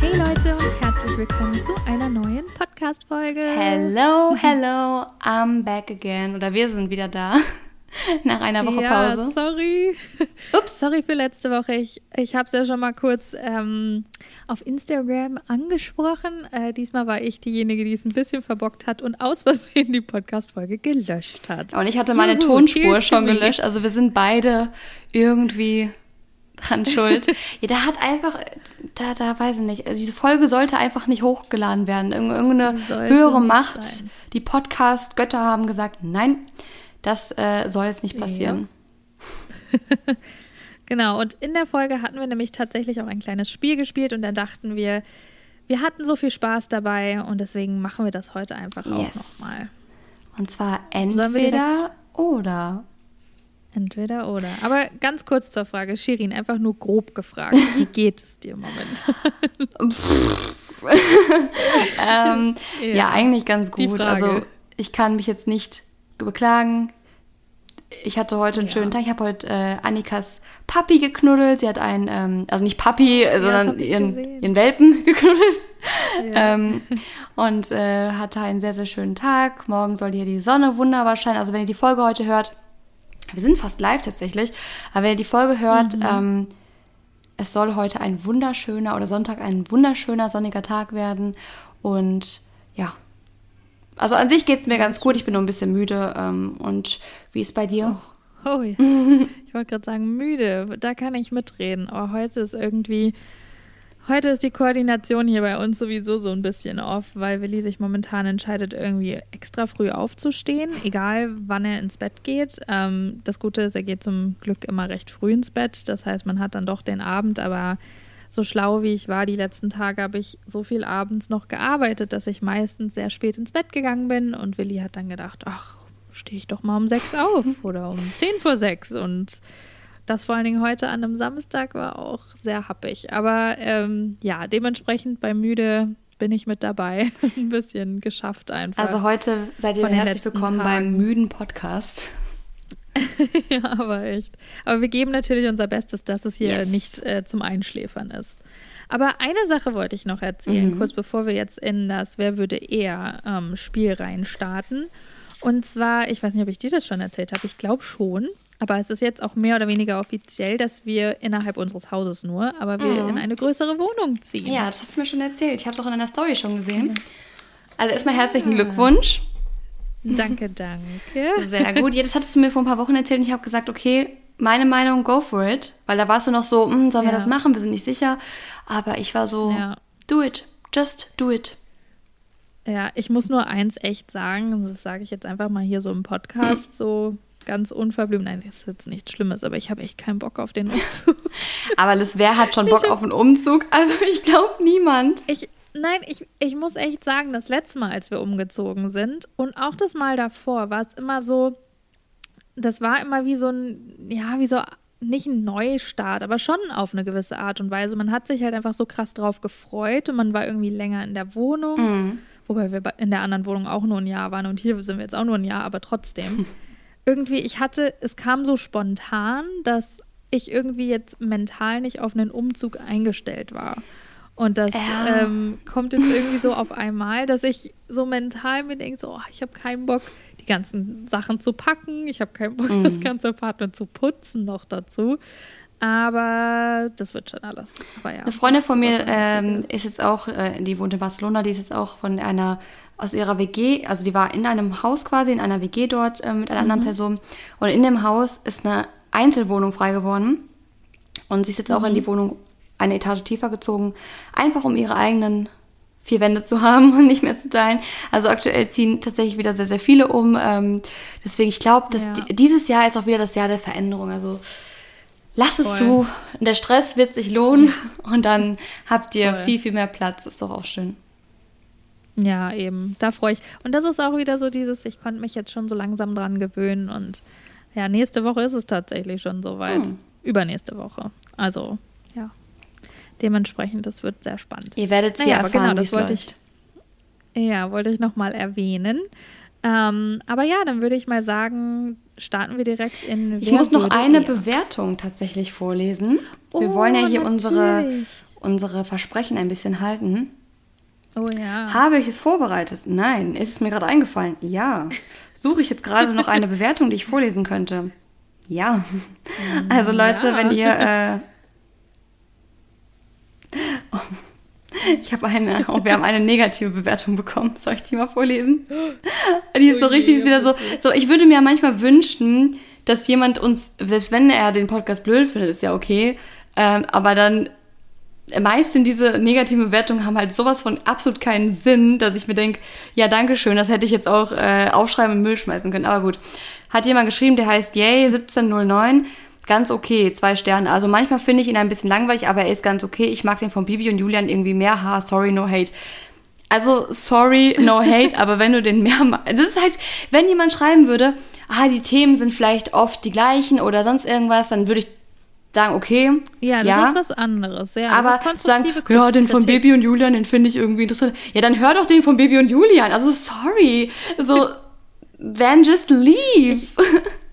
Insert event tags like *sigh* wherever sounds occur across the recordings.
Hey Leute und herzlich willkommen zu einer neuen Podcast-Folge. Hello, hello, I'm back again. Oder wir sind wieder da. *laughs* Nach einer Woche ja, Pause. sorry. *laughs* Ups, sorry für letzte Woche. Ich, ich habe es ja schon mal kurz ähm, auf Instagram angesprochen. Äh, diesmal war ich diejenige, die es ein bisschen verbockt hat und aus Versehen die Podcast-Folge gelöscht hat. Und ich hatte meine Juhu, Tonspur schon gelöscht. Also wir sind beide irgendwie dran *laughs* schuld. ja, da hat einfach, da, da weiß ich nicht, also diese Folge sollte einfach nicht hochgeladen werden. Irgend- Irgendeine höhere Macht, sein. die Podcast-Götter haben gesagt, nein, das äh, soll jetzt nicht passieren. *laughs* Genau, und in der Folge hatten wir nämlich tatsächlich auch ein kleines Spiel gespielt und dann dachten wir, wir hatten so viel Spaß dabei und deswegen machen wir das heute einfach auch Yes. nochmal. Und zwar entweder oder. Entweder oder. Aber ganz kurz zur Frage, Shirin, einfach nur grob gefragt. Wie *laughs* geht es dir im Moment? *laughs* ähm, ja. Ja, eigentlich ganz gut. Also ich kann mich jetzt nicht beklagen. Ich hatte heute einen Ja. schönen Tag. Ich habe heute äh, Annikas Papi geknuddelt. Sie hat einen, ähm, also nicht Papi, das sondern ihren, ihren Welpen *laughs* geknuddelt. Ja. Ähm, und äh, hatte einen sehr, sehr schönen Tag. Morgen soll hier die Sonne wunderbar scheinen. Also wenn ihr die Folge heute hört, wir sind fast live tatsächlich, aber wenn ihr die Folge hört, Mhm. ähm, es soll heute ein wunderschöner oder Sonntag ein wunderschöner sonniger Tag werden. Und ja, also an sich geht es mir ganz gut. Ich bin nur ein bisschen müde. Ähm, und wie ist bei dir? Oh ja. Ich wollte gerade sagen, müde. Da kann ich mitreden. Aber heute ist irgendwie. Heute ist die Koordination hier bei uns sowieso so ein bisschen off, weil Willi sich momentan entscheidet, irgendwie extra früh aufzustehen, egal wann er ins Bett geht. Ähm, das Gute ist, er geht zum Glück immer recht früh ins Bett. Das heißt, man hat dann doch den Abend, aber so schlau wie ich war die letzten Tage, habe ich so viel abends noch gearbeitet, dass ich meistens sehr spät ins Bett gegangen bin. Und Willi hat dann gedacht, ach, stehe ich doch mal um sechs auf *laughs* oder um zehn vor sechs. Und das vor allen Dingen heute an einem Samstag war auch sehr happig. Aber ähm, ja, dementsprechend bei müde bin ich mit dabei. *laughs* Ein bisschen geschafft einfach. Also heute seid ihr herzlich willkommen beim Tagen. müden Podcast. *laughs* ja, aber echt. Aber wir geben natürlich unser Bestes, dass es hier Yes. nicht äh, zum Einschläfern ist. Aber eine Sache wollte ich noch erzählen, Mhm. kurz bevor wir jetzt in das Wer würde eher ähm, Spiel reinstarten. Und zwar, ich weiß nicht, ob ich dir das schon erzählt habe, ich glaube schon. Aber es ist jetzt auch mehr oder weniger offiziell, dass wir innerhalb unseres Hauses nur, aber wir Mhm. in eine größere Wohnung ziehen. Ja, das hast du mir schon erzählt. Ich habe es auch in deiner Story schon gesehen. Also erstmal herzlichen Glückwunsch. Danke, danke. Sehr gut. Ja, das hattest du mir vor ein paar Wochen erzählt und ich habe gesagt, okay, meine Meinung, go for it. Weil da warst du noch so, hm, sollen wir Ja. das machen? Wir sind nicht sicher. Aber ich war so, Ja. do it. Just do it. Ja, ich muss nur eins echt sagen, das sage ich jetzt einfach mal hier so im Podcast, so ganz unverblümt. Nein, das ist jetzt nichts Schlimmes, aber ich habe echt keinen Bock auf den Umzug. *laughs* Aber das, wer hat schon Bock auf einen Umzug? Also ich glaube niemand. Ich, nein, ich, ich muss echt sagen, das letzte Mal, als wir umgezogen sind und auch das Mal davor, war es immer so, das war immer wie so ein, ja, wie so nicht ein Neustart, aber schon auf eine gewisse Art und Weise. Man hat sich halt einfach so krass drauf gefreut und man war irgendwie länger in der Wohnung. Mhm. Wobei wir in der anderen Wohnung auch nur ein Jahr waren und hier sind wir jetzt auch nur ein Jahr, aber trotzdem. *laughs* irgendwie, ich hatte, es kam so spontan, dass ich irgendwie jetzt mental nicht auf einen Umzug eingestellt war. Und das Ja. ähm, kommt jetzt irgendwie so auf einmal, dass ich so mental mir denke, so, oh, ich habe keinen Bock, die ganzen Sachen zu packen. Ich habe keinen Bock, das ganze Apartment zu putzen noch dazu. Aber das wird schon alles. Aber ja, Eine Freundin von mir ähm, ist jetzt auch, äh, die wohnt in Barcelona, die ist jetzt auch von einer, aus ihrer WG, also die war in einem Haus quasi, in einer WG dort äh, mit einer anderen Person. Und in dem Haus ist eine Einzelwohnung frei geworden. Und sie ist jetzt auch in die Wohnung eine Etage tiefer gezogen, einfach um ihre eigenen vier Wände zu *laughs* haben und nicht mehr zu teilen. Also aktuell ziehen tatsächlich wieder sehr, sehr viele um. Ähm, deswegen, ich glaube, dass Ja. di- dieses Jahr ist auch wieder das Jahr der Veränderung. Also lass es Voll. zu. Der Stress wird sich lohnen *laughs* und dann habt ihr Voll. viel, viel mehr Platz. Ist doch auch schön. Ja, eben. Da freue ich. Und das ist auch wieder so dieses, ich konnte mich jetzt schon so langsam dran gewöhnen. Und ja, nächste Woche ist es tatsächlich schon soweit. Hm. Übernächste Woche. Also, ja. Dementsprechend, das wird sehr spannend. Ihr werdet hier Naja, aber erfahren, genau, das es wollte läuft. ich. Ja, wollte ich nochmal erwähnen. Ähm, aber ja, dann würde ich mal sagen, starten wir direkt in. Ich muss noch eine eher? Bewertung tatsächlich vorlesen. Oh, wir wollen ja hier unsere, unsere Versprechen ein bisschen halten. Oh ja. Habe ich es vorbereitet? Nein. Ist es mir gerade eingefallen? Ja. Suche ich jetzt gerade noch eine *laughs* Bewertung, die ich vorlesen könnte? Ja. Also Leute, ja. wenn ihr äh, *laughs* *laughs* Ich habe eine, und wir haben eine negative Bewertung bekommen. Soll ich die mal vorlesen? *gasps* Die ist so oh okay, richtig, ist wieder so, so, ich würde mir manchmal wünschen, dass jemand uns, selbst wenn er den Podcast blöd findet, ist ja okay, äh, aber dann meistens diese negativen Bewertungen haben halt sowas von absolut keinen Sinn, dass ich mir denke, ja, danke schön, das hätte ich jetzt auch äh, aufschreiben und Müll schmeißen können. Aber gut, hat jemand geschrieben, der heißt Yay1709. Ganz okay, zwei Sterne. Also manchmal finde ich ihn ein bisschen langweilig, aber er ist ganz okay. Ich mag den von Bibi und Julian irgendwie mehr. Ha, sorry, no hate. Also, sorry, no *laughs* hate, aber wenn du den mehr. Das ist halt, wenn jemand schreiben würde, ah, die Themen sind vielleicht oft die gleichen oder sonst irgendwas, dann würde ich sagen, okay. Ja, das ja. ist was anderes. Ja, aber sagen, ja, den von Baby und Julian, den finde ich irgendwie interessant. Ja, dann hör doch den von Baby und Julian. Also sorry. So, *laughs* then just leave. Ich, *laughs*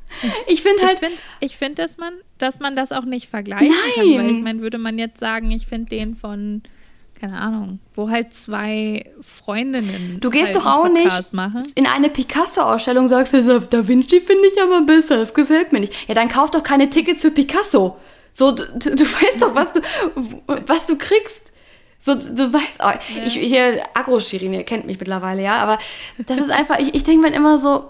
finde halt. Ich finde, ich find, dass, man, dass man das auch nicht vergleichen Nein. kann. Weil ich meine, würde man jetzt sagen, ich finde den von, keine Ahnung, wo halt zwei Freundinnen. Du gehst halt doch auch nicht machen. in eine Picasso-Ausstellung sagst, du, Da Vinci finde ich aber besser, das gefällt mir nicht. Ja, dann kauf doch keine Tickets für Picasso. So, du, du *laughs* weißt doch, was du, was du kriegst. So, du weißt, oh, ja. ich hier, Agro-Shirin, ihr kennt mich mittlerweile, ja, aber das ist einfach, ich, ich denke mir immer so,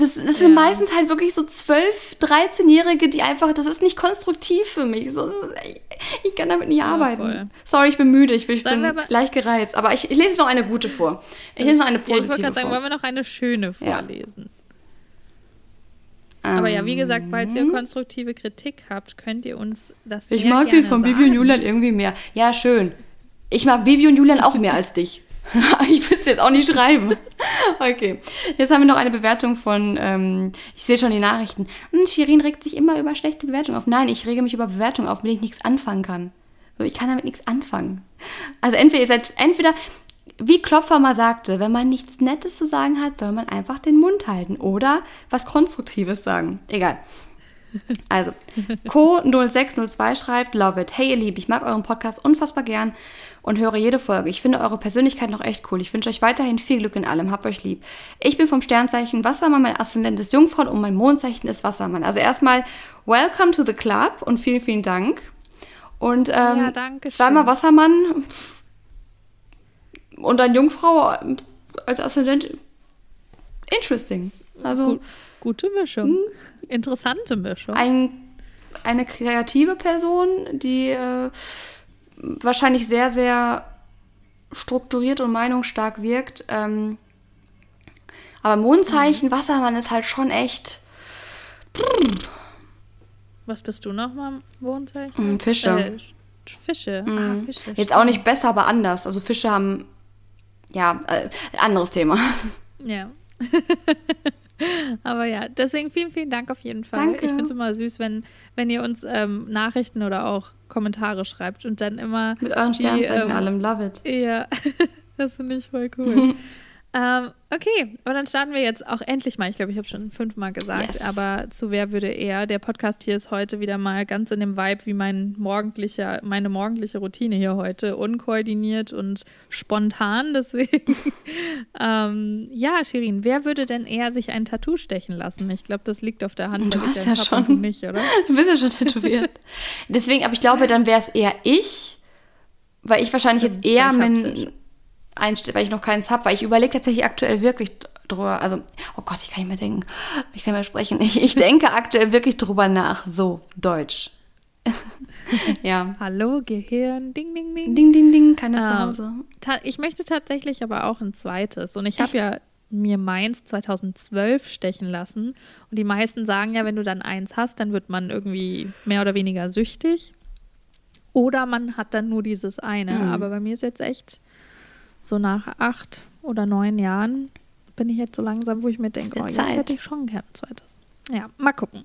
das, das sind meistens halt wirklich so 12, 13-Jährige, die einfach, das ist nicht konstruktiv für mich. So, ich kann damit nicht arbeiten. Ja, Sorry, ich bin müde, ich bin, ich bin aber, leicht gereizt. Aber ich, ich, lese noch eine gute vor. Ich lese noch eine positive ja, Ich wollte gerade sagen, wollen wir noch eine schöne vorlesen? Ja. Aber ja, wie gesagt, falls ihr ähm. konstruktive Kritik habt, könnt ihr uns das Ich mag den von sagen. Bibi und Julian irgendwie mehr. Ja, schön. Ich mag Bibi und Julian auch mehr als dich. *laughs* ich will es jetzt auch nicht schreiben. *laughs* Okay. Jetzt haben wir noch eine Bewertung von, ähm, ich sehe schon die Nachrichten. Hm, Shirin regt sich immer über schlechte Bewertungen auf. Nein, ich rege mich über Bewertungen auf, mit denen ich nichts anfangen kann. Ich kann damit nichts anfangen. Also entweder ihr seid, entweder, wie Klopfer mal sagte, wenn man nichts Nettes zu sagen hat, soll man einfach den Mund halten oder was Konstruktives sagen. Egal. Also, *laughs* Co0602 schreibt, love it. Hey ihr Lieben, ich mag euren Podcast unfassbar gern und höre jede Folge. Ich finde eure Persönlichkeit noch echt cool. Ich wünsche euch weiterhin viel Glück in allem. Habt euch lieb. Ich bin vom Sternzeichen Wassermann, mein Aszendent ist Jungfrau und mein Mondzeichen ist Wassermann. Also erstmal welcome to the club und vielen, vielen Dank. Und ähm, ja, zweimal Wassermann und dann Jungfrau als Aszendent. Interesting. Also Gut, gute Mischung. Hm? Interessante Mischung. Ein, eine kreative Person, die äh, wahrscheinlich sehr, sehr strukturiert und meinungsstark wirkt. Ähm, aber Mondzeichen, mhm. Wassermann ist halt schon echt. Was bist du nochmal, Mondzeichen? Mm, Fische. Äh, Fische. Mm. Ah, Fische. Jetzt auch nicht besser, aber anders. Also Fische haben. Ja, äh, anderes Thema. Ja. *laughs* Aber ja, deswegen vielen, vielen Dank auf jeden Fall. Danke. Ich finde es immer süß, wenn, wenn ihr uns ähm, Nachrichten oder auch Kommentare schreibt und dann immer. Mit euren Sternzeichen ähm, allem, love it. Ja, *laughs* das finde ich voll cool. *laughs* Ähm, okay, aber dann starten wir jetzt auch endlich mal. Ich glaube, ich habe schon fünfmal gesagt, yes. aber zu wer würde er? Der Podcast hier ist heute wieder mal ganz in dem Vibe wie mein morgendlicher, meine morgendliche Routine hier heute. Unkoordiniert und spontan. *laughs* Deswegen, ähm, ja, Shirin, wer würde denn eher sich ein Tattoo stechen lassen? Ich glaube, das liegt auf der Hand. Du hast ja schon. Nicht, oder? *laughs* Du bist ja schon tätowiert. *laughs* Deswegen, aber ich glaube, dann wäre es eher ich, weil ich wahrscheinlich jetzt eher mein einstellen, weil ich noch keins habe, weil ich überlege tatsächlich aktuell wirklich drüber, also, oh Gott, ich kann nicht mehr denken, ich kann mehr sprechen. Ich, ich denke aktuell wirklich drüber nach, so, Deutsch. *laughs* ja. Hallo, Gehirn, ding, ding, ding. Ding, ding, ding, keine ähm, zu Hause. Ich möchte tatsächlich aber auch ein zweites. Und ich habe ja mir meins 2012 stechen lassen. Und die meisten sagen ja, wenn du dann eins hast, dann wird man irgendwie mehr oder weniger süchtig. Oder man hat dann nur dieses eine. Mhm. Aber bei mir ist jetzt echt so nach acht oder neun Jahren bin ich jetzt so langsam, wo ich mir denke, oh, jetzt hätte ich schon gerne ein zweites. Ja, mal gucken.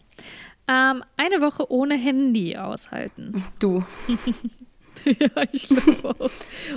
Ähm, eine Woche ohne Handy aushalten. Du. *laughs* ja, ich glaube auch.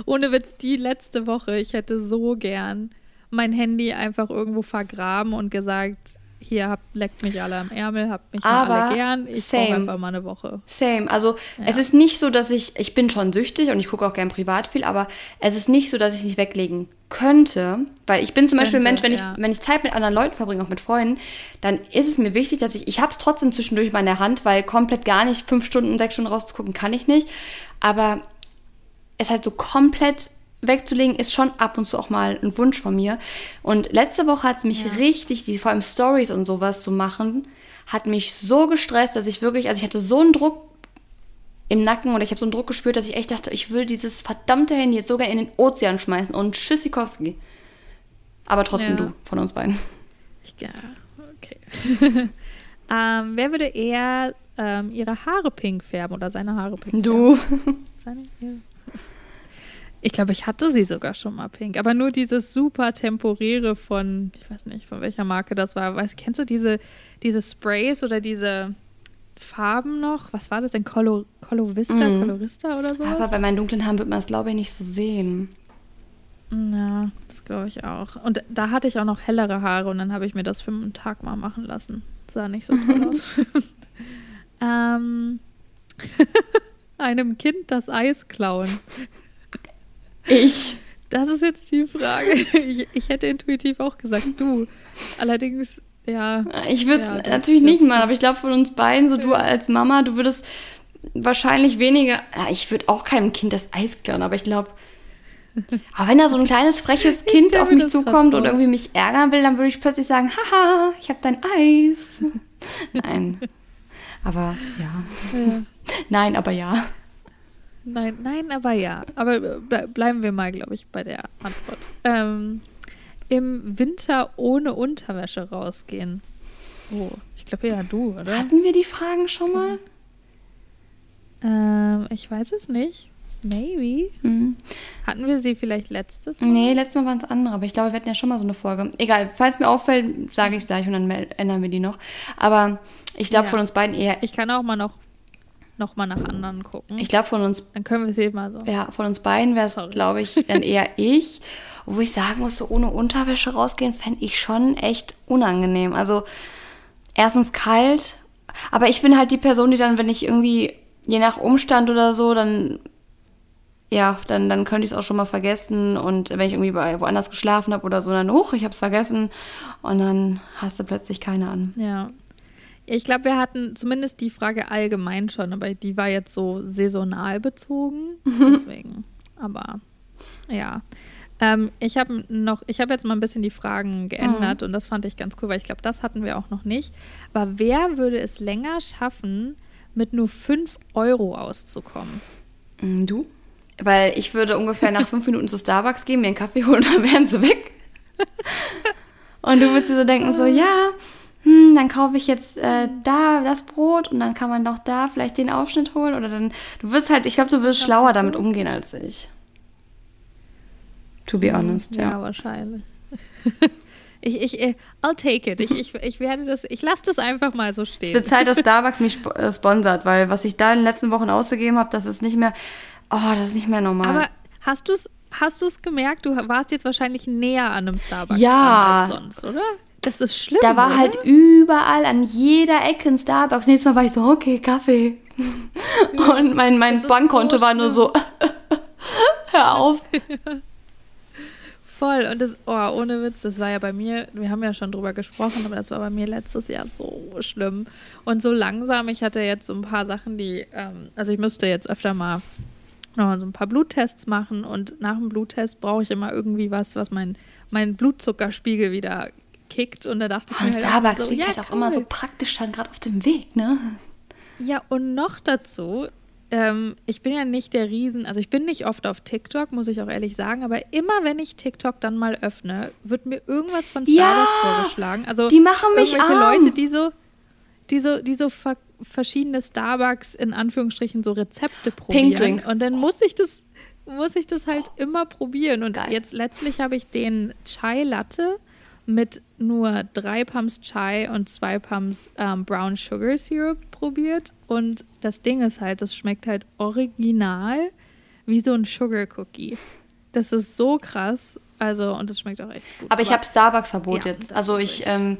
Ohne Witz, die letzte Woche, ich hätte so gern mein Handy einfach irgendwo vergraben und gesagt, hier habt, leckt mich alle am Ärmel, habt mich alle gern. Ich brauche einfach mal eine Woche. Same. Also ja. es ist nicht so, dass ich, ich bin schon süchtig und ich gucke auch gern privat viel, aber es ist nicht so, dass ich es nicht weglegen könnte, weil ich bin zum könnte, Beispiel ein Mensch, wenn, ja. ich, wenn ich Zeit mit anderen Leuten verbringe, auch mit Freunden, dann ist es mir wichtig, dass ich, ich habe es trotzdem zwischendurch mal in der Hand, weil komplett gar nicht fünf Stunden, sechs Stunden rauszugucken kann ich nicht, aber es halt so komplett wegzulegen, ist schon ab und zu auch mal ein Wunsch von mir. Und letzte Woche hat es mich ja. richtig, die, vor allem Stories und sowas zu machen, hat mich so gestresst, dass ich wirklich, also ich hatte so einen Druck im Nacken oder ich habe so einen Druck gespürt, dass ich echt dachte, ich will dieses verdammte Handy jetzt sogar in den Ozean schmeißen und Tschüssikowski. Aber trotzdem ja. du von uns beiden. Ja, okay. *laughs* ähm, wer würde eher ähm, ihre Haare pink färben oder seine Haare pink du. färben? Du. *laughs* Seine, ja. Ich glaube, ich hatte sie sogar schon mal pink, aber nur dieses super temporäre von, ich weiß nicht, von welcher Marke das war. Weißt, kennst du diese, diese Sprays oder diese Farben noch? Was war das denn? Colo, Colo Vista, mm. Colorista oder so? Aber bei meinen dunklen Haaren wird man das, glaube ich, nicht so sehen. Ja, das glaube ich auch. Und da hatte ich auch noch hellere Haare und dann habe ich mir das für einen Tag mal machen lassen. Sah nicht so toll *laughs* aus. ähm, *laughs* einem Kind das Eis klauen. Ich. Das ist jetzt die Frage. *laughs* Ich, ich hätte intuitiv auch gesagt, du. Allerdings, ja. Ich würde ja, natürlich nicht mal, aber ich glaube von uns beiden, so du als Mama, du würdest wahrscheinlich weniger. Ja, ich würde auch keinem Kind das Eis klauen, aber ich glaube. *laughs* Aber wenn da so ein kleines freches Kind auf mich zukommt und irgendwie mich ärgern will, dann würde ich plötzlich sagen, haha, ich habe dein Eis. *laughs* Nein. Aber ja. ja. Nein, aber ja. Nein, nein, aber ja. Aber äh, bleiben wir mal, glaube ich, bei der Antwort. Ähm, Im Winter ohne Unterwäsche rausgehen. Oh, ich glaube ja du, oder? Hatten wir die Fragen schon mal? Ähm, ich weiß es nicht. Maybe. Mhm. Hatten wir sie vielleicht letztes Mal? Nee, letztes Mal waren es andere, aber ich glaube, wir hatten ja schon mal so eine Folge. Egal, falls mir auffällt, sage ich es gleich und dann ändern wir die noch. Aber ich glaube ja. von uns beiden eher. Ich kann auch mal noch nochmal nach anderen gucken. Ich glaube von uns. Dann können wir sie mal so. Ja, von uns beiden wäre es, glaube ich, dann eher *laughs* ich. Wo ich sagen muss, so ohne Unterwäsche rausgehen, fände ich schon echt unangenehm. Also erstens kalt, aber ich bin halt die Person, die dann, wenn ich irgendwie, je nach Umstand oder so, dann ja, dann, dann könnte ich es auch schon mal vergessen. Und wenn ich irgendwie bei, woanders geschlafen habe oder so, dann, hoch, ich habe es vergessen. Und dann hast du plötzlich keine an. Ja, ich glaube, wir hatten zumindest die Frage allgemein schon, aber die war jetzt so saisonal bezogen. Deswegen. aber ja. Ähm, ich habe noch, ich habe jetzt mal ein bisschen die Fragen geändert mhm. und das fand ich ganz cool, weil ich glaube, das hatten wir auch noch nicht. Aber wer würde es länger schaffen, mit nur 5 Euro auszukommen? Mm, du? Weil ich würde ungefähr nach fünf *laughs* Minuten zu Starbucks gehen, mir einen Kaffee holen, *laughs* dann wären sie weg. *laughs* und du würdest dir so denken, so, ja, hm, dann kaufe ich jetzt äh, da das Brot und dann kann man doch da vielleicht den Aufschnitt holen oder dann, du wirst halt, ich glaube, du wirst schlauer damit umgehen als ich. To be honest, ja. Ja, wahrscheinlich. *laughs* Ich, ich, äh, I'll take it. Ich, ich, ich werde das, ich lasse das einfach mal so stehen. Es wird Zeit, dass *laughs* Starbucks mich sp äh, sponsert, weil was ich da in den letzten Wochen ausgegeben habe, das ist nicht mehr, oh, das ist nicht mehr normal. Aber hast du es hast du's gemerkt? Du warst jetzt wahrscheinlich näher an einem Starbucks ja. als sonst, oder? Das ist schlimm. Da war halt oder? halt überall an jeder Ecke ein Starbucks. Nächstes Mal war ich so, okay, Kaffee. *laughs* Und mein, mein Bankkonto so war nur so, *laughs* hör auf. Voll. Und das, oh, ohne Witz, das war ja bei mir, wir haben ja schon drüber gesprochen, aber das war bei mir letztes Jahr so schlimm. Und so langsam, ich hatte jetzt so ein paar Sachen, die, ähm, also ich müsste jetzt öfter mal nochmal so ein paar Bluttests machen und nach dem Bluttest brauche ich immer irgendwie was, was mein, mein Blutzuckerspiegel wieder kickt und da dachte ich oh, mir halt Starbucks so, liegt ja, halt auch cool. immer so praktisch dann gerade auf dem Weg, ne? Ja, und noch dazu, ähm, ich bin ja nicht der Riesen, also ich bin nicht oft auf TikTok, muss ich auch ehrlich sagen, aber immer wenn ich TikTok dann mal öffne, wird mir irgendwas von Starbucks ja, vorgeschlagen. Also die machen mich irgendwelche arm. Leute, die so, die so, die so ver verschiedene Starbucks in Anführungsstrichen so Rezepte probieren. Und dann muss ich das, muss ich das halt immer probieren. Und Geil. jetzt letztlich habe ich den Chai Latte mit nur drei Pumps Chai und zwei Pumps ähm, Brown Sugar Syrup probiert. Und das Ding ist halt, das schmeckt halt original wie so ein Sugar Cookie. Das ist so krass. Also, und es schmeckt auch echt gut. Aber ich habe Starbucks-Verbot Ja, jetzt. Also ich ähm,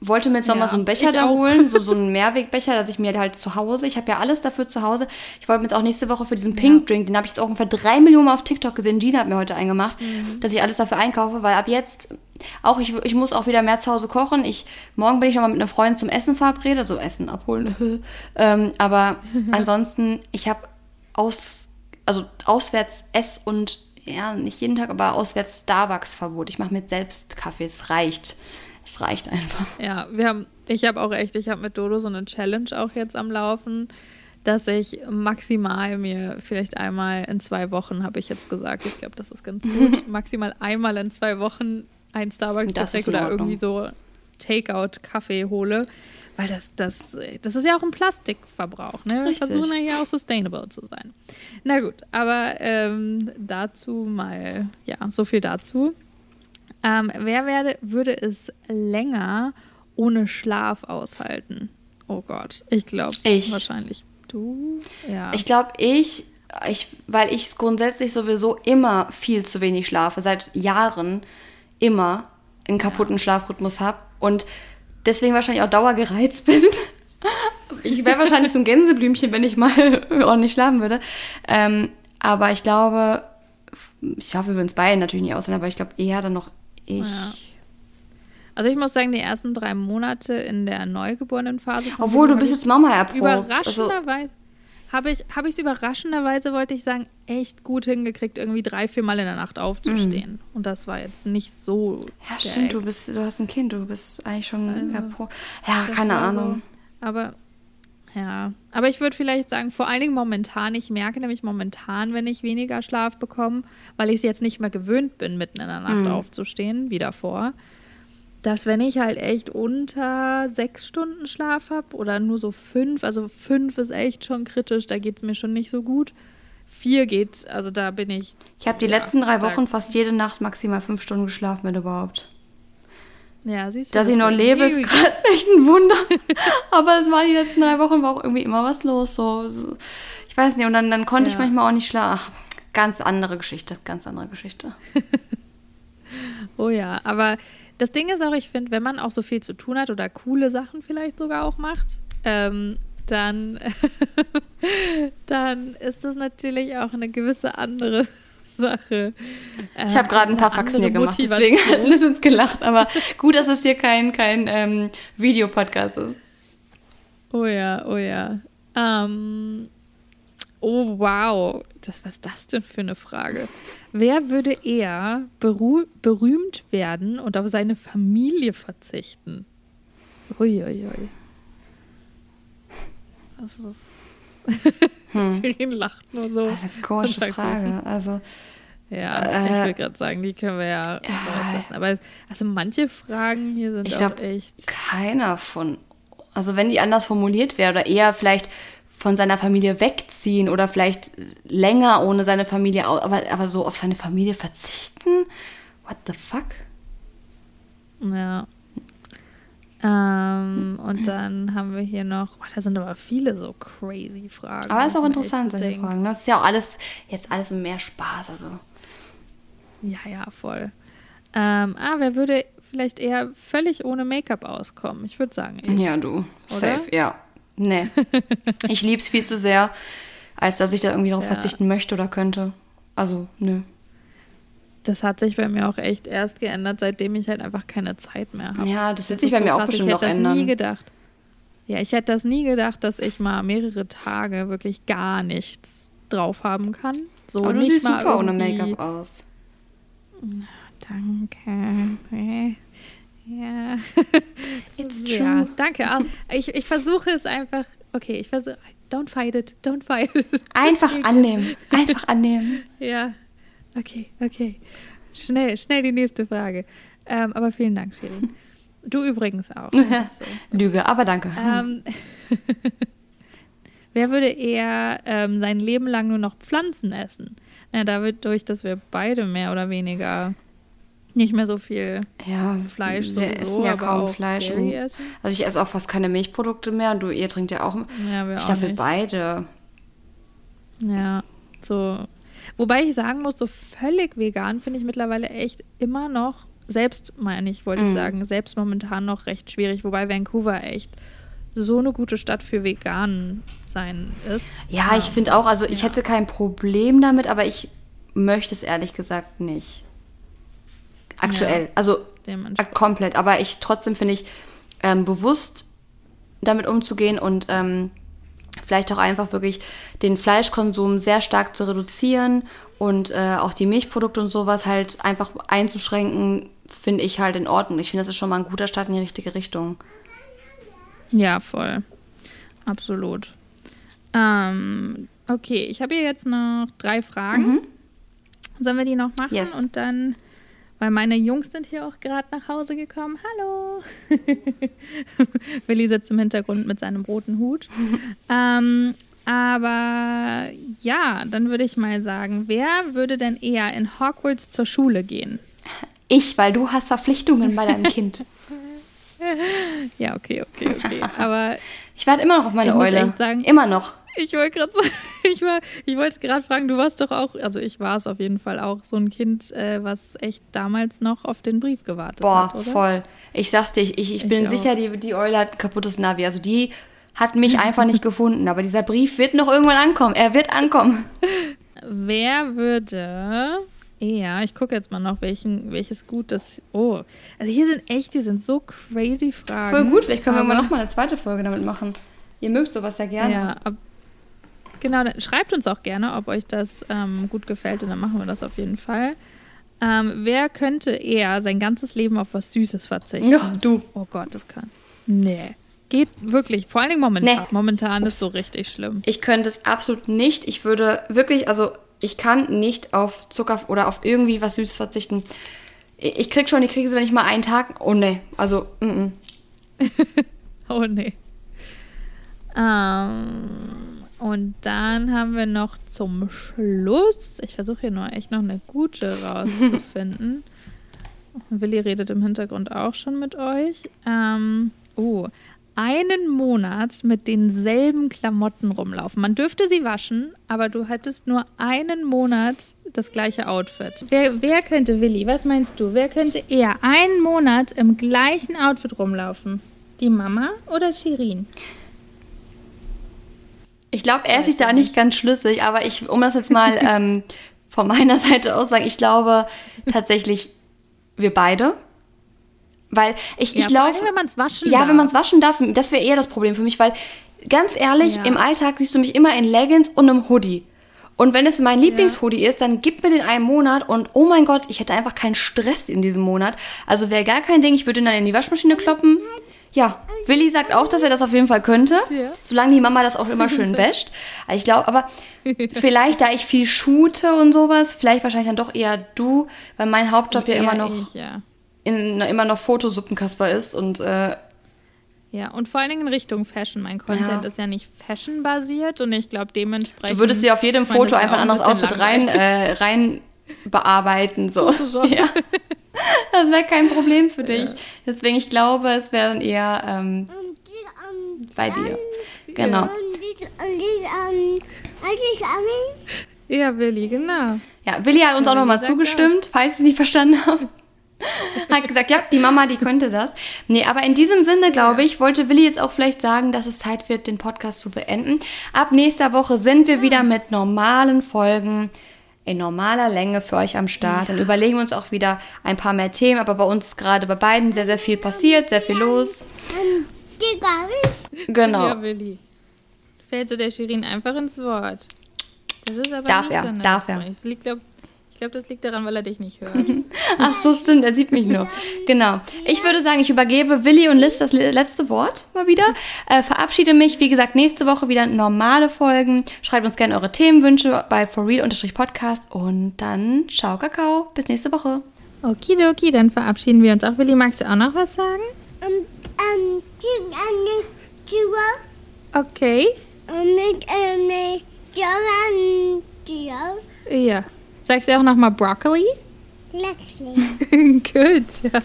wollte mir jetzt nochmal Ja, so einen Becher da auch. holen, so, so *laughs* einen Mehrwegbecher, dass ich mir halt zu Hause, ich habe ja alles dafür zu Hause. Ich wollte mir jetzt auch nächste Woche für diesen Pink Drink, den habe ich jetzt auch ungefähr drei Millionen Mal auf TikTok gesehen, Gina hat mir heute eingemacht, Mhm. dass ich alles dafür einkaufe, weil ab jetzt, auch ich, ich muss auch wieder mehr zu Hause kochen. Ich, morgen bin ich nochmal mit einer Freundin zum Essen verabredet, also Essen abholen. *laughs* ähm, aber *laughs* ansonsten, ich habe aus, also auswärts Ess und ja, nicht jeden Tag, aber auswärts Starbucks-Verbot. Ich mache mir selbst Kaffee, es reicht. Es reicht einfach. Ja, wir haben, ich habe auch echt, ich habe mit Dodo so eine Challenge auch jetzt am Laufen, dass ich maximal mir vielleicht einmal in zwei Wochen, habe ich jetzt gesagt, ich glaube, das ist ganz *laughs* gut, maximal einmal in zwei Wochen ein starbucks Das ist Getränk in oder irgendwie so Takeout-Kaffee hole. Weil das, das, das ist ja auch ein Plastikverbrauch. Ne? Wir versuchen ja hier auch sustainable zu sein. Na gut, aber ähm, dazu mal, ja, so viel dazu. Ähm, wer werde, würde es länger ohne Schlaf aushalten? Oh Gott, ich glaube Ich. wahrscheinlich du. Ja. Ich glaube, ich, ich, weil ich grundsätzlich sowieso immer viel zu wenig schlafe, seit Jahren immer einen kaputten Schlafrhythmus habe und deswegen wahrscheinlich auch dauergereizt *laughs* bin. Ich wäre wahrscheinlich so ein Gänseblümchen, wenn ich mal *laughs* ordentlich schlafen würde. Ähm, aber ich glaube, ich hoffe, wir würden es beide natürlich nicht aussehen, aber ich glaube eher dann noch ich. Ja. also ich muss sagen, die ersten drei Monate in der Neugeborenenphase. von Obwohl, du bist jetzt Mama erprobt. Also, Überraschenderweise. habe ich habe ich es überraschenderweise, wollte ich sagen, echt gut hingekriegt, irgendwie drei, vier Mal in der Nacht aufzustehen. Und das war jetzt nicht so. Ja, stimmt, du bist, du hast ein Kind, du bist eigentlich schon Also. Ja, keine Ahnung. So. Aber ja, aber ich würde vielleicht sagen, vor allen Dingen momentan, ich merke nämlich momentan, wenn ich weniger Schlaf bekomme, weil ich es jetzt nicht mehr gewöhnt bin, mitten in der Nacht Mhm. aufzustehen, wie davor, dass wenn ich halt echt unter sechs Stunden Schlaf habe oder nur so fünf, also fünf ist echt schon kritisch, da geht es mir schon nicht so gut. Vier geht, also da bin ich. Ich habe die ja, letzten drei Wochen fast jede Nacht maximal fünf Stunden geschlafen, wenn überhaupt. Ja, siehst du. Dass ich noch lebe, ist gerade echt ein Wunder. *laughs* Aber es war die letzten drei Wochen, war auch irgendwie immer was los. So, so. Ich weiß nicht, und dann, dann konnte ich Ja. manchmal auch nicht schlafen. Ganz andere Geschichte, ganz andere Geschichte. *laughs* Oh ja, aber das Ding ist auch, ich finde, wenn man auch so viel zu tun hat oder coole Sachen vielleicht sogar auch macht, ähm, dann, *laughs* dann ist das natürlich auch eine gewisse andere Sache. Ich habe gerade ein paar Faxen hier gemacht, deswegen *laughs* hat es jetzt gelacht. Aber gut, dass es hier kein, kein ähm, Videopodcast ist. Oh ja, oh ja. Ähm, oh wow, das, was ist das denn für eine Frage? Wer würde eher beru berühmt werden und auf seine Familie verzichten? Uiuiui. Das ist. *laughs* Shirin lacht nur so. Eine komische Frage. *laughs* Also, Ja, ich Äh, will gerade sagen, die können wir ja rauslassen. Aber also manche Fragen hier sind Ich auch echt. keiner von. Also, wenn die anders formuliert wäre oder eher vielleicht von seiner Familie wegziehen oder vielleicht länger ohne seine Familie, aber, aber so auf seine Familie verzichten? What the fuck? Ja. Ähm, und dann haben wir hier noch, oh, da sind aber viele so crazy Fragen. Aber ist auch interessant, solche Fragen. Ne? Das ist ja auch alles, jetzt alles mehr Spaß. Also, Ja, ja, voll. Ähm, ah, wer würde vielleicht eher völlig ohne Make-up auskommen? Ich würde sagen, ich. ja, du. Oder? Safe, ja. Nee. ich lieb's viel zu sehr, als dass ich da irgendwie darauf *laughs* Ja. verzichten möchte oder könnte. Also, nö. Das hat sich bei mir auch echt erst geändert, seitdem ich halt einfach keine Zeit mehr habe. Ja, das wird sich bei mir auch bestimmt ich noch hätte das ändern. nie gedacht. Ja, ich hätte das nie gedacht, dass ich mal mehrere Tage wirklich gar nichts drauf haben kann. So Aber du nicht siehst super ohne Make-up aus. Danke. Ja. It's Ja, true. danke. Ah, Ich, ich versuche es einfach. Okay, ich versuche. Don't fight it. Don't fight it. *laughs* Einfach annehmen. Einfach *laughs* annehmen. Ja. Okay, okay. Schnell, schnell die nächste Frage. Ähm, aber vielen Dank, Shirin. Du übrigens auch. *laughs* So. Lüge, aber danke. Ähm, *laughs* wer würde eher ähm, sein Leben lang nur noch Pflanzen essen? Na, dadurch, dass wir beide mehr oder weniger nicht mehr so viel ja, Fleisch wir sowieso, essen ja kaum Fleisch. Und, essen. also ich esse auch fast keine Milchprodukte mehr und du, ihr trinkt ja auch. Ja, wir ich auch glaube, wir beide. Ja, so. Wobei ich sagen muss, so völlig vegan finde ich mittlerweile echt immer noch, selbst meine ich, wollte ich Mhm. sagen, selbst momentan noch recht schwierig. Wobei Vancouver echt so eine gute Stadt für vegan sein ist. Ja, ich finde auch, also ich Ja. hätte kein Problem damit, aber ich möchte es ehrlich gesagt nicht. Aktuell. Ja, also komplett. Aber ich trotzdem finde ich, ähm, bewusst damit umzugehen und ähm, vielleicht auch einfach wirklich den Fleischkonsum sehr stark zu reduzieren und äh, auch die Milchprodukte und sowas halt einfach einzuschränken, finde ich halt in Ordnung. Ich finde, das ist schon mal ein guter Start in die richtige Richtung. Ja, voll. Absolut. Ähm, okay, ich habe hier jetzt noch drei Fragen. Sollen wir die noch machen? Mhm. Yes. Und dann, weil meine Jungs sind hier auch gerade nach Hause gekommen. Hallo! *laughs* Willi sitzt im Hintergrund mit seinem roten Hut. *laughs* ähm, aber ja, dann würde ich mal sagen, wer würde denn eher in Hogwarts zur Schule gehen? Ich, weil du hast Verpflichtungen bei deinem Kind. *laughs* Ja, okay, okay, okay. Aber Ich warte immer noch auf meine Ich muss Eule. echt sagen- immer noch. Ich wollte gerade *laughs* ich, war, ich wollte gerade fragen, du warst doch auch, also ich war es auf jeden Fall auch, so ein Kind, äh, was echt damals noch auf den Brief gewartet Boah, hat, oder? voll. Ich sag's dir, ich, ich, ich bin auch. sicher, die, die Eule hat ein kaputtes Navi. Also die hat mich *laughs* einfach nicht gefunden. Aber dieser Brief wird noch irgendwann ankommen. Er wird ankommen. *laughs* Wer würde eher, ich gucke jetzt mal noch, welchen, welches gutes, oh, also hier sind echt, die sind so crazy Fragen. Voll gut, vielleicht können wir mal eine zweite Folge damit machen. Ihr mögt sowas ja gerne. Ja, ab, genau, dann schreibt uns auch gerne, ob euch das ähm, gut gefällt und dann machen wir das auf jeden Fall. Ähm, wer könnte eher sein ganzes Leben auf was Süßes verzichten? Ja, du. Oh Gott, das kann. Nee. Geht wirklich, vor allen Dingen momentan. Nee. Momentan ist so richtig schlimm. Ich könnte es absolut nicht. Ich würde wirklich, also ich kann nicht auf Zucker oder auf irgendwie was Süßes verzichten. Ich ich krieg schon die Krise, wenn ich mal einen Tag. Oh nee, also mm -mm. *laughs* Oh nee. Ähm, und dann haben wir noch zum Schluss, ich versuche hier nur echt noch eine gute rauszufinden. *laughs* Willi redet im Hintergrund auch schon mit euch. Ähm, oh, einen Monat mit denselben Klamotten rumlaufen. Man dürfte sie waschen, aber du hättest nur einen Monat das gleiche Outfit. Wer, wer könnte, Willi, was meinst du? Wer könnte eher einen Monat im gleichen Outfit rumlaufen? Die Mama oder Shirin? Ich glaube, er ist sich da nicht ganz schlüssig, aber ich, um das jetzt mal *laughs* ähm, von meiner Seite aus sagen, ich glaube tatsächlich wir beide. Weil ich, ich ja, allem, laufe. wenn man es waschen Ja, darf. wenn man es waschen darf, das wäre eher das Problem für mich, weil ganz ehrlich, Ja. im Alltag siehst du mich immer in Leggings und einem Hoodie. Und wenn es mein Lieblingshoodie ist, dann gib mir den einen Monat und oh mein Gott, ich hätte einfach keinen Stress in diesem Monat. Also wäre gar kein Ding, ich würde ihn dann in die Waschmaschine kloppen. Ja, Willi sagt auch, dass er das auf jeden Fall könnte, Ja. solange die Mama das auch immer *laughs* schön wäscht. Also ich glaube, aber vielleicht, da ich viel shoote und sowas, vielleicht wahrscheinlich dann doch eher du, weil mein Hauptjob ja immer noch Ich, ja. in, immer noch Fotosuppenkasper ist und äh, ja, und vor allen Dingen in Richtung Fashion. Mein Content Ja. ist ja nicht fashion-basiert und ich glaube dementsprechend. Du würdest dir auf jedem Foto einfach ein anderes Outfit rein, langweilig. äh, rein bearbeiten. So. Photoshop. *laughs* Ja. *laughs* *laughs* Das wäre kein Problem für dich. Deswegen, ich glaube, es wäre dann eher ähm, bei dir. Genau. Ja, Willi, genau. Ja, Willi hat uns auch nochmal zugestimmt, falls Sie es nicht verstanden haben. *laughs* hat gesagt, ja, die Mama, die könnte das. Nee, aber in diesem Sinne, glaube ich, wollte Willi jetzt auch vielleicht sagen, dass es Zeit wird, den Podcast zu beenden. Ab nächster Woche sind wir wieder mit normalen Folgen in normaler Länge für euch am Start. Dann überlegen wir uns auch wieder ein paar mehr Themen, aber bei uns ist gerade bei beiden sehr, sehr viel passiert, sehr viel los. Genau. Ja, Willi. Fällt so der Shirin einfach ins Wort. Das ist aber Darf nicht er, so darf er. Das liegt, glaub, ich glaube, das liegt daran, weil er dich nicht hört. *laughs* Ach so, stimmt, er sieht mich nur. Genau. Ich würde sagen, ich übergebe Willi und Liz das le- letzte Wort mal wieder. Äh, verabschiede mich. Wie gesagt, nächste Woche wieder normale Folgen. Schreibt uns gerne eure Themenwünsche bei forreal-podcast. Und dann ciao, Kakao. Bis nächste Woche. Okidoki, dann verabschieden wir uns auch. Willi, magst du auch noch was sagen? Okay. Ja. Sagst du auch noch mal Broccoli? *laughs* Gut, ja.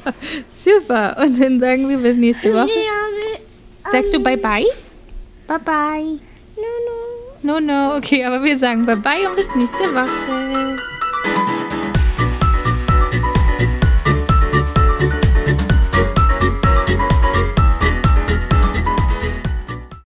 Super. Und dann sagen wir bis nächste Woche. Sagst du Bye-Bye? Bye-bye. no, no. Okay, aber wir sagen bye bye und bis nächste Woche.